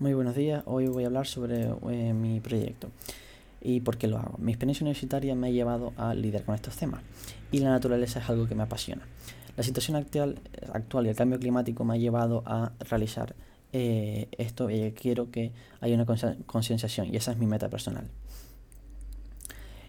Muy buenos días, hoy voy a hablar sobre eh, mi proyecto y por qué lo hago. Mi experiencia universitaria me ha llevado a lidiar con estos temas y la naturaleza es algo que me apasiona. La situación actual, actual y el cambio climático me ha llevado a realizar eh, esto y quiero que haya una concienciación y esa es mi meta personal.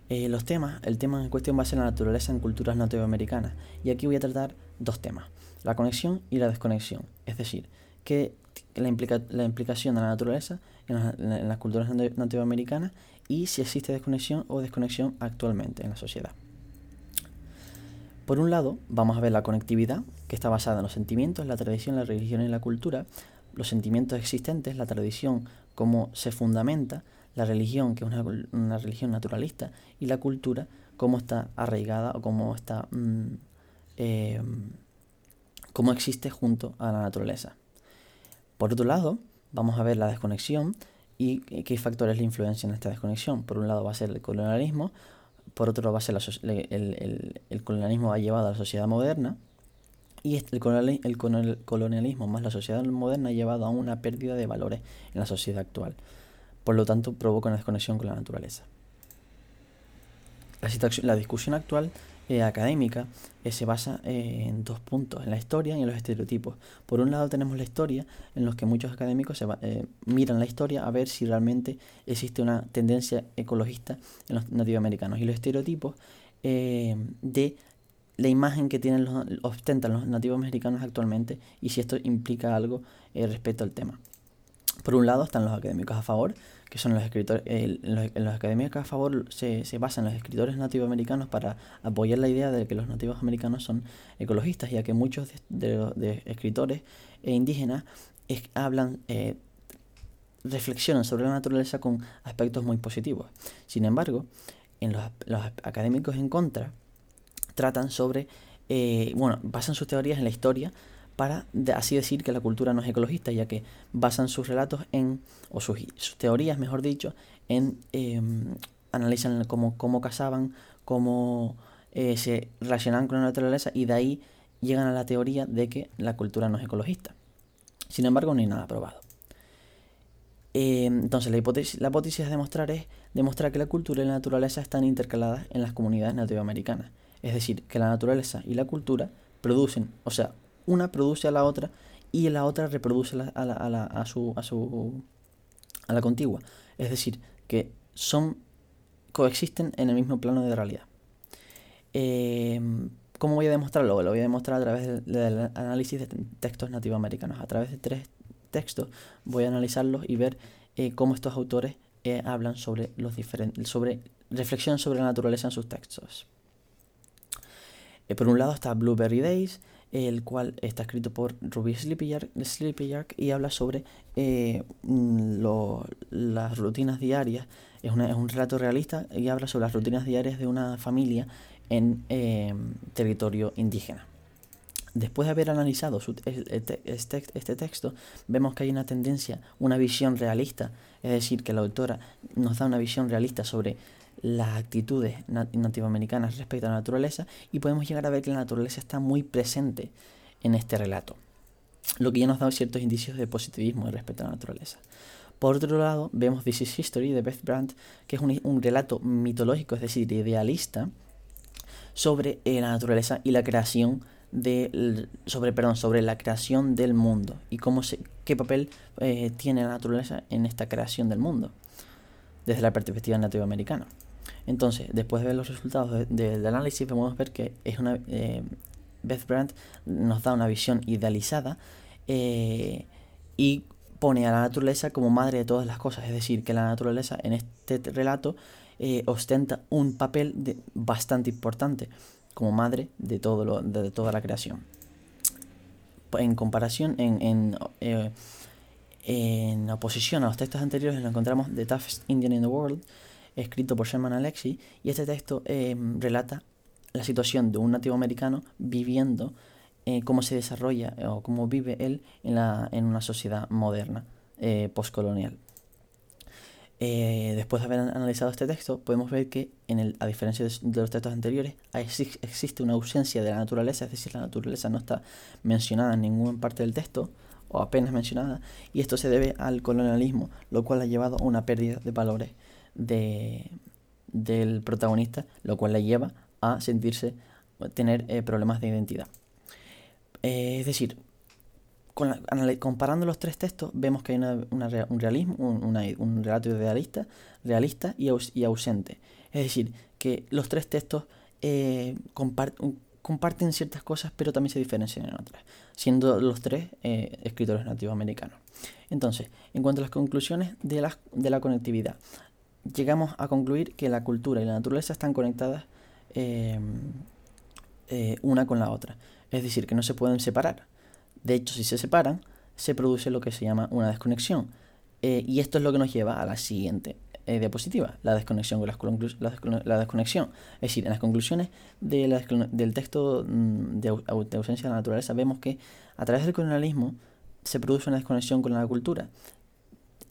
Eh, los temas, el tema en cuestión va a ser la naturaleza en culturas nativoamericanas y aquí voy a tratar dos temas, la conexión y la desconexión, es decir, que la, implica, la implicación de la naturaleza en, las culturas nativoamericanas y si existe desconexión o desconexión actualmente en la sociedad. Por un lado, vamos a ver la conectividad, que está basada en los sentimientos, la tradición, la religión y la cultura, los sentimientos existentes, la tradición, cómo se fundamenta, la religión, que es una, religión naturalista, y la cultura, cómo está arraigada o cómo está... Mm, eh, cómo existe junto a la naturaleza. Por otro lado, vamos a ver la desconexión y qué factores le influencian esta desconexión. Por un lado va a ser el colonialismo, por otro va a ser el, el, colonialismo ha llevado a la sociedad moderna y el, el colonialismo más la sociedad moderna ha llevado a una pérdida de valores en la sociedad actual. Por lo tanto, provoca una desconexión con la naturaleza. La, la discusión actual eh, académica eh, se basa eh, en dos puntos, en la historia y en los estereotipos. Por un lado tenemos la historia, en los que muchos académicos se miran la historia a ver si realmente existe una tendencia ecologista en los nativoamericanos. Y los estereotipos de la imagen que tienen los, ostentan los nativos americanos actualmente y si esto implica algo respecto al tema. Por un lado están los académicos a favor, que son los escritores, los, académicos a favor se, basan los escritores nativoamericanos para apoyar la idea de que los nativos americanos son ecologistas, ya que muchos de, los escritores e indígenas hablan, eh, reflexionan sobre la naturaleza con aspectos muy positivos. Sin embargo, en los, los académicos en contra tratan sobre, eh, bueno, basan sus teorías en la historia, para así decir que la cultura no es ecologista, ya que basan sus relatos en, o sus, teorías, mejor dicho, en em, analizan cómo, cómo cazaban, cómo eh, se relacionan con la naturaleza y de ahí llegan a la teoría de que la cultura no es ecologista. Sin embargo, no hay nada probado. Em, entonces, la hipótesis, la hipótesis demostrar es demostrar que la cultura y la naturaleza están intercaladas en las comunidades nativoamericanas. Es decir, que la naturaleza y la cultura producen, o sea, una produce a la otra y la otra reproduce a, la, a, la, a, su, a, su, a la contigua. Es decir, que son coexisten en el mismo plano de realidad. Eh, ¿Cómo voy a demostrarlo? Lo voy a demostrar a través del, análisis de textos nativoamericanos. A través de tres textos voy a analizarlos y ver eh, cómo estos autores eh, hablan sobre los diferentes, sobre reflexión sobre la naturaleza en sus textos. por un lado está Blueberry Days, el cual está escrito por Ruby Sleepyark, y habla sobre eh, mm, las rutinas diarias. Es, un relato realista y habla sobre las rutinas diarias de una familia en em, territorio indígena. Después de haber analizado este, este, texto, vemos que hay una tendencia, una visión realista, es decir, que la autora nos da una visión realista sobre las actitudes nativoamericanas respecto a la naturaleza y podemos llegar a ver que la naturaleza está muy presente en este relato, lo que ya nos da ciertos indicios de positivismo respecto a la naturaleza. Por otro lado, vemos This is History de Beth Brandt, que es un, relato mitológico, es decir, idealista, sobre eh, la naturaleza y la creación de, sobre, perdón, sobre la creación del mundo y cómo se, qué papel eh, tiene la naturaleza en esta creación del mundo desde la perspectiva nativoamericana. Entonces, después de ver los resultados del análisis, podemos ver que es una, eh, Beth Brandt nos da una visión idealizada eh, y pone a la naturaleza como madre de todas las cosas. Es decir, que la naturaleza en este relato eh, ostenta un papel bastante importante como madre de, todo lo, de, toda la creación. En comparación, en, en, en oposición a los textos anteriores, lo encontramos The Toughest Indian in the World, escrito por Sherman Alexie, y este texto em, relata la situación de un nativo americano viviendo eh, cómo se desarrolla eh, o cómo vive él en, la, en una sociedad moderna, eh, postcolonial. después de haber analizado este texto, podemos ver que, en el, a diferencia de, los textos anteriores, existe una ausencia de la naturaleza, es decir, la naturaleza no está mencionada en ninguna parte del texto, o apenas mencionada, y esto se debe al colonialismo, lo cual ha llevado a una pérdida de valores de, del protagonista, lo cual le lleva a sentirse, tener eh, problemas de identidad. Eh, es decir, comparando los tres textos, vemos que hay un realismo, un, relato idealista, realista y, ausente. Es decir, que los tres textos eh, comparten ciertas cosas, pero también se diferencian en otras, siendo los tres escritores nativoamericanos. Entonces, en cuanto a las conclusiones la, de la conectividad, llegamos a concluir que la cultura y la naturaleza están conectadas eh, una con la otra. Es decir, que no se pueden separar. De hecho, si se separan, se produce lo que se llama una desconexión. Eh, y esto es lo que nos lleva a la siguiente eh, diapositiva, la desconexión con las la, desconexión. Es decir, en las conclusiones del texto mm, de, ausencia de la naturaleza vemos que a través del colonialismo se produce una desconexión con la cultura.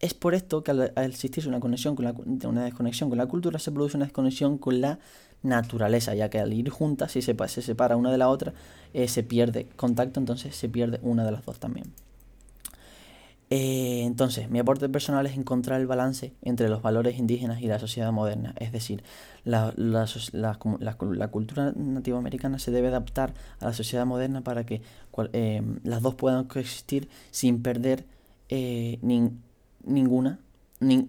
Es por esto que al, existir una, conexión con la, una desconexión con la cultura se produce una desconexión con la naturaleza, ya que al ir juntas, si se, se separa una de la otra, eh, se pierde contacto, entonces se pierde una de las dos también. Eh, entonces, mi aporte personal es encontrar el balance entre los valores indígenas y la sociedad moderna, es decir, la, la, la, cultura nativoamericana se debe adaptar a la sociedad moderna para que eh, las dos puedan coexistir sin perder ninguna,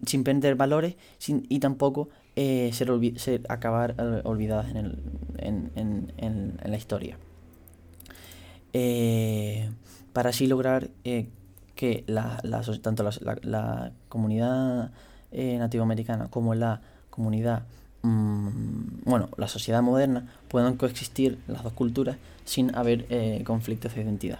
sin perder valores y tampoco eh, ser, acabar eh, olvidadas en, el, en, en, en, la historia. Eh, para así lograr que la, la, tanto la, la comunidad nativoamericana como la comunidad, mm, bueno, la sociedad moderna puedan coexistir las dos culturas sin haber conflictos de identidad.